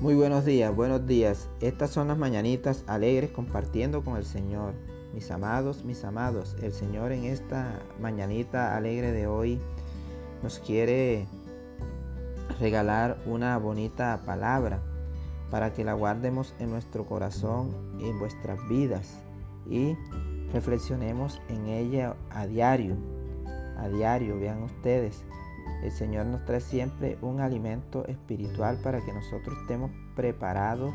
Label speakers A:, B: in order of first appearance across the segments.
A: Muy buenos días, buenos días. Estas son las mañanitas alegres compartiendo con el Señor. Mis amados, mis amados, el Señor en esta mañanita alegre de hoy nos quiere regalar una bonita palabra para que la guardemos en nuestro corazón y en vuestras vidas y reflexionemos en ella a diario. A diario, vean ustedes. El Señor nos trae siempre un alimento espiritual para que nosotros estemos preparados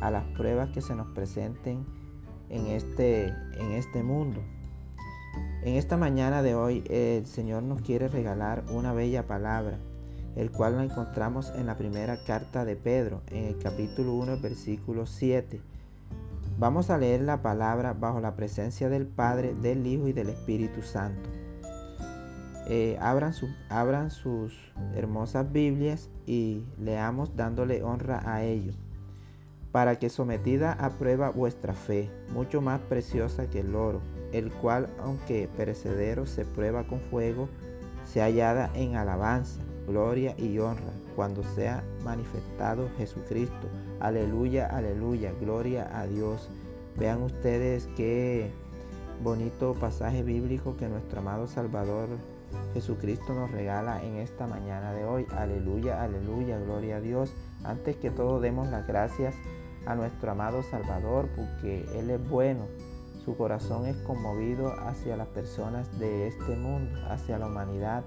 A: a las pruebas que se nos presenten en este, en este mundo. En esta mañana de hoy el Señor nos quiere regalar una bella palabra, el cual la encontramos en la primera carta de Pedro, en el capítulo 1, versículo 7. Vamos a leer la palabra bajo la presencia del Padre, del Hijo y del Espíritu Santo. Eh, abran, abran sus hermosas Biblias y leamos dándole honra a ellos, para que sometida a prueba vuestra fe, mucho más preciosa que el oro, el cual, aunque perecedero, se prueba con fuego, se hallada en alabanza, gloria y honra, cuando sea manifestado Jesucristo. Aleluya, aleluya, gloria a Dios. Vean ustedes qué bonito pasaje bíblico que nuestro amado Salvador Jesucristo nos regala en esta mañana de hoy. Aleluya, aleluya, gloria a Dios. Antes que todo demos las gracias a nuestro amado Salvador porque Él es bueno. Su corazón es conmovido hacia las personas de este mundo, hacia la humanidad.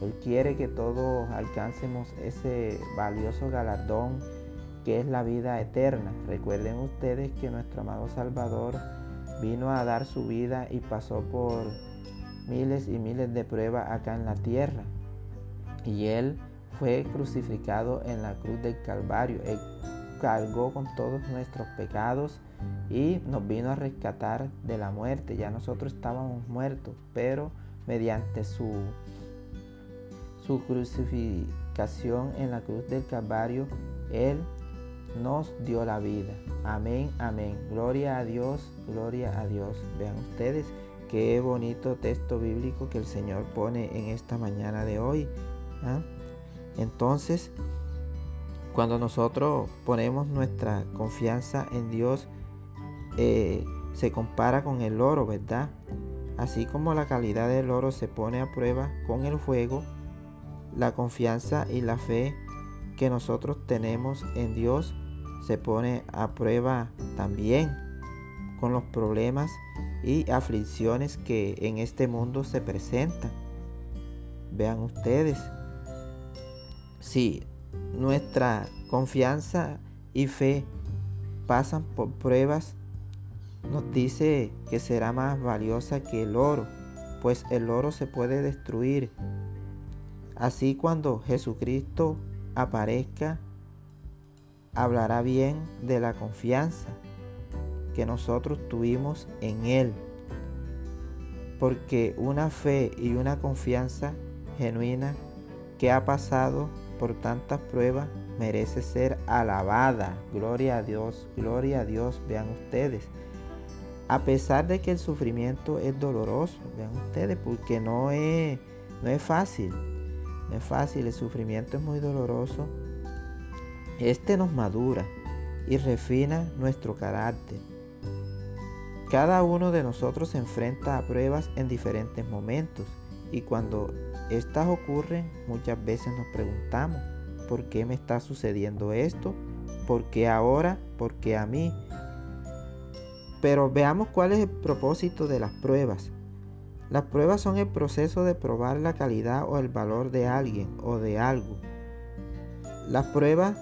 A: Él quiere que todos alcancemos ese valioso galardón que es la vida eterna. Recuerden ustedes que nuestro amado Salvador vino a dar su vida y pasó por miles y miles de pruebas acá en la tierra. Y Él fue crucificado en la cruz del Calvario. Él cargó con todos nuestros pecados y nos vino a rescatar de la muerte. Ya nosotros estábamos muertos, pero mediante su, su crucificación en la cruz del Calvario, Él nos dio la vida. Amén, amén. Gloria a Dios, gloria a Dios. Vean ustedes Qué bonito texto bíblico que el Señor pone en esta mañana de hoy. ¿ah? Entonces, cuando nosotros ponemos nuestra confianza en Dios, eh, se compara con el oro, ¿verdad? Así como la calidad del oro se pone a prueba con el fuego, la confianza y la fe que nosotros tenemos en Dios se pone a prueba también con los problemas y aflicciones que en este mundo se presentan. Vean ustedes, si nuestra confianza y fe pasan por pruebas, nos dice que será más valiosa que el oro, pues el oro se puede destruir. Así cuando Jesucristo aparezca, hablará bien de la confianza que nosotros tuvimos en Él. Porque una fe y una confianza genuina que ha pasado por tantas pruebas merece ser alabada. Gloria a Dios, gloria a Dios, vean ustedes. A pesar de que el sufrimiento es doloroso, vean ustedes, porque no es, no es fácil. No es fácil, el sufrimiento es muy doloroso. Este nos madura y refina nuestro carácter. Cada uno de nosotros se enfrenta a pruebas en diferentes momentos y cuando estas ocurren muchas veces nos preguntamos, ¿por qué me está sucediendo esto? ¿Por qué ahora? ¿Por qué a mí? Pero veamos cuál es el propósito de las pruebas. Las pruebas son el proceso de probar la calidad o el valor de alguien o de algo. Las pruebas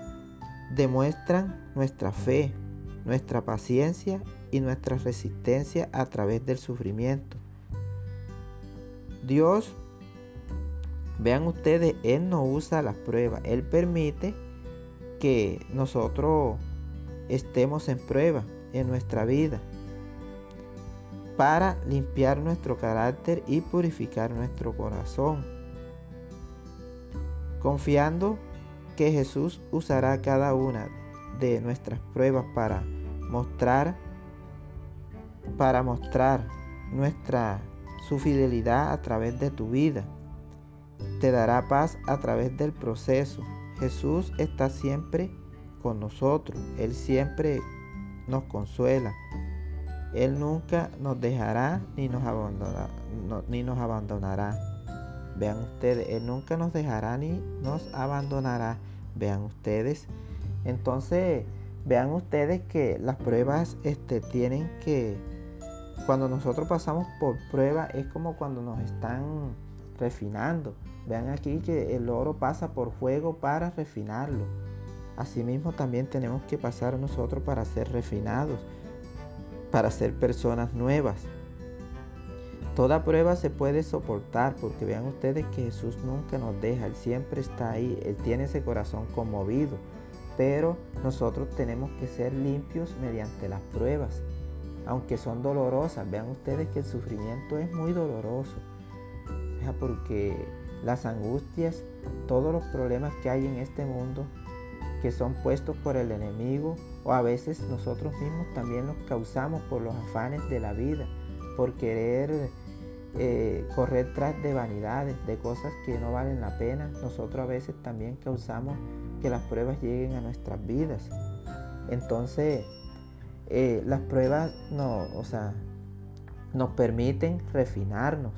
A: demuestran nuestra fe, nuestra paciencia y nuestra resistencia a través del sufrimiento. Dios, vean ustedes, Él no usa las pruebas, Él permite que nosotros estemos en prueba en nuestra vida para limpiar nuestro carácter y purificar nuestro corazón. Confiando que Jesús usará cada una de nuestras pruebas para mostrar para mostrar nuestra su fidelidad a través de tu vida. Te dará paz a través del proceso. Jesús está siempre con nosotros. Él siempre nos consuela. Él nunca nos dejará ni nos, abandonará, ni nos abandonará. Vean ustedes, Él nunca nos dejará ni nos abandonará. Vean ustedes. Entonces, vean ustedes que las pruebas este, tienen que, cuando nosotros pasamos por prueba, es como cuando nos están refinando. Vean aquí que el oro pasa por fuego para refinarlo. Asimismo también tenemos que pasar nosotros para ser refinados, para ser personas nuevas. Toda prueba se puede soportar porque vean ustedes que Jesús nunca nos deja, Él siempre está ahí, Él tiene ese corazón conmovido, pero nosotros tenemos que ser limpios mediante las pruebas, aunque son dolorosas. Vean ustedes que el sufrimiento es muy doloroso, porque las angustias, todos los problemas que hay en este mundo que son puestos por el enemigo o a veces nosotros mismos también los causamos por los afanes de la vida, por querer eh, correr tras de vanidades, de cosas que no valen la pena. Nosotros a veces también causamos que las pruebas lleguen a nuestras vidas. Entonces, eh, las pruebas no, o sea, nos permiten refinarnos,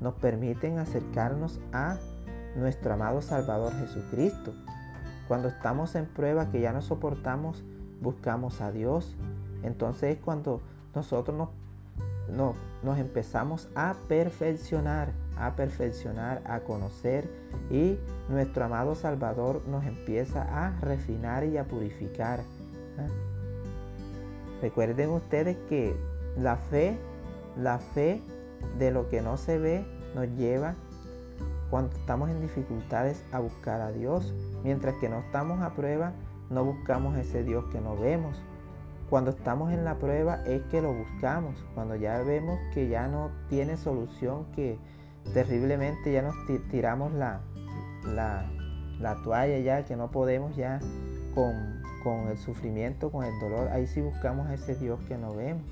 A: nos permiten acercarnos a nuestro amado Salvador Jesucristo. Cuando estamos en prueba que ya no soportamos, buscamos a Dios. Entonces es cuando nosotros nos, nos empezamos a perfeccionar, a perfeccionar, a conocer y nuestro amado Salvador nos empieza a refinar y a purificar. ¿ah? Recuerden ustedes que la fe, la fe de lo que no se ve nos lleva cuando estamos en dificultades a buscar a Dios, mientras que no estamos a prueba, no buscamos ese Dios que no vemos. Cuando estamos en la prueba es que lo buscamos, cuando ya vemos que ya no tiene solución, que terriblemente ya nos tiramos la, la, toalla ya, que no podemos ya con, con, el sufrimiento, con el dolor, ahí sí buscamos a ese Dios que no vemos.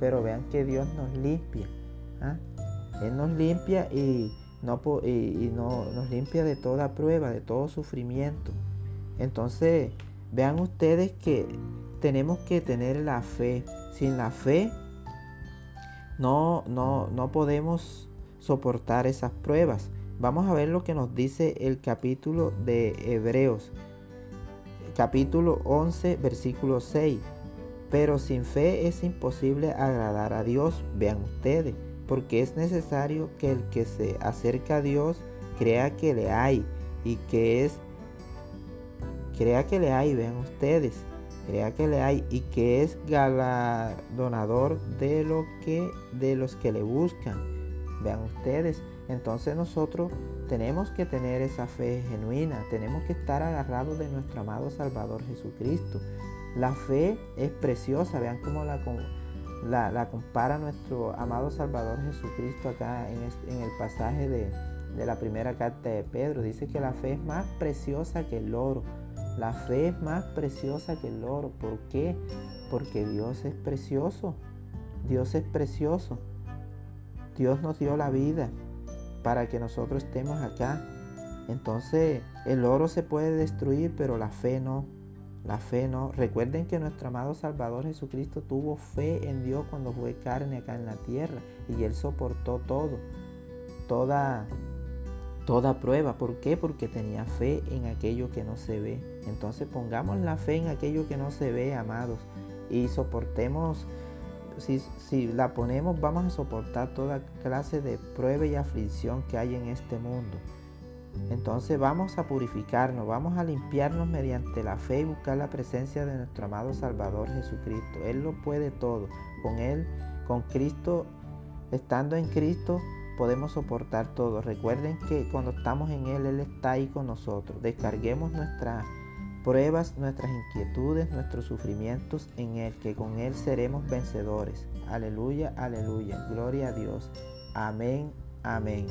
A: Pero vean que Dios nos limpia. ¿ah? Él nos limpia y no, y, no, nos limpia de toda prueba, de todo sufrimiento. Entonces, vean ustedes que tenemos que tener la fe. Sin la fe, no, no, no podemos soportar esas pruebas. Vamos a ver lo que nos dice el capítulo de Hebreos. Capítulo 11, versículo 6. Pero sin fe es imposible agradar a Dios. Vean ustedes porque es necesario que el que se acerca a Dios crea que le hay y que es crea que le hay, vean ustedes, crea que le hay y que es galardonador de lo que de los que le buscan. Vean ustedes, entonces nosotros tenemos que tener esa fe genuina, tenemos que estar agarrados de nuestro amado Salvador Jesucristo. La fe es preciosa, vean cómo la la, compara nuestro amado Salvador Jesucristo acá en, el pasaje de, de la primera carta de Pedro. Dice que la fe es más preciosa que el oro. La fe es más preciosa que el oro. ¿Por qué? Porque Dios es precioso. Dios es precioso. Dios nos dio la vida para que nosotros estemos acá. Entonces el oro se puede destruir, pero la fe no. La fe no. Recuerden que nuestro amado Salvador Jesucristo tuvo fe en Dios cuando fue carne acá en la tierra y él soportó todo, toda toda prueba. ¿Por qué? Porque tenía fe en aquello que no se ve. Entonces pongamos la fe en aquello que no se ve, amados, y soportemos. Si, si la ponemos, vamos a soportar toda clase de prueba y aflicción que hay en este mundo. Entonces vamos a purificarnos, vamos a limpiarnos mediante la fe y buscar la presencia de nuestro amado Salvador Jesucristo. Él lo puede todo. Con Él, con Cristo, estando en Cristo, podemos soportar todo. Recuerden que cuando estamos en Él, Él está ahí con nosotros. Descarguemos nuestras pruebas, nuestras inquietudes, nuestros sufrimientos en Él, que con Él seremos vencedores. Aleluya, aleluya. Gloria a Dios. Amén, amén.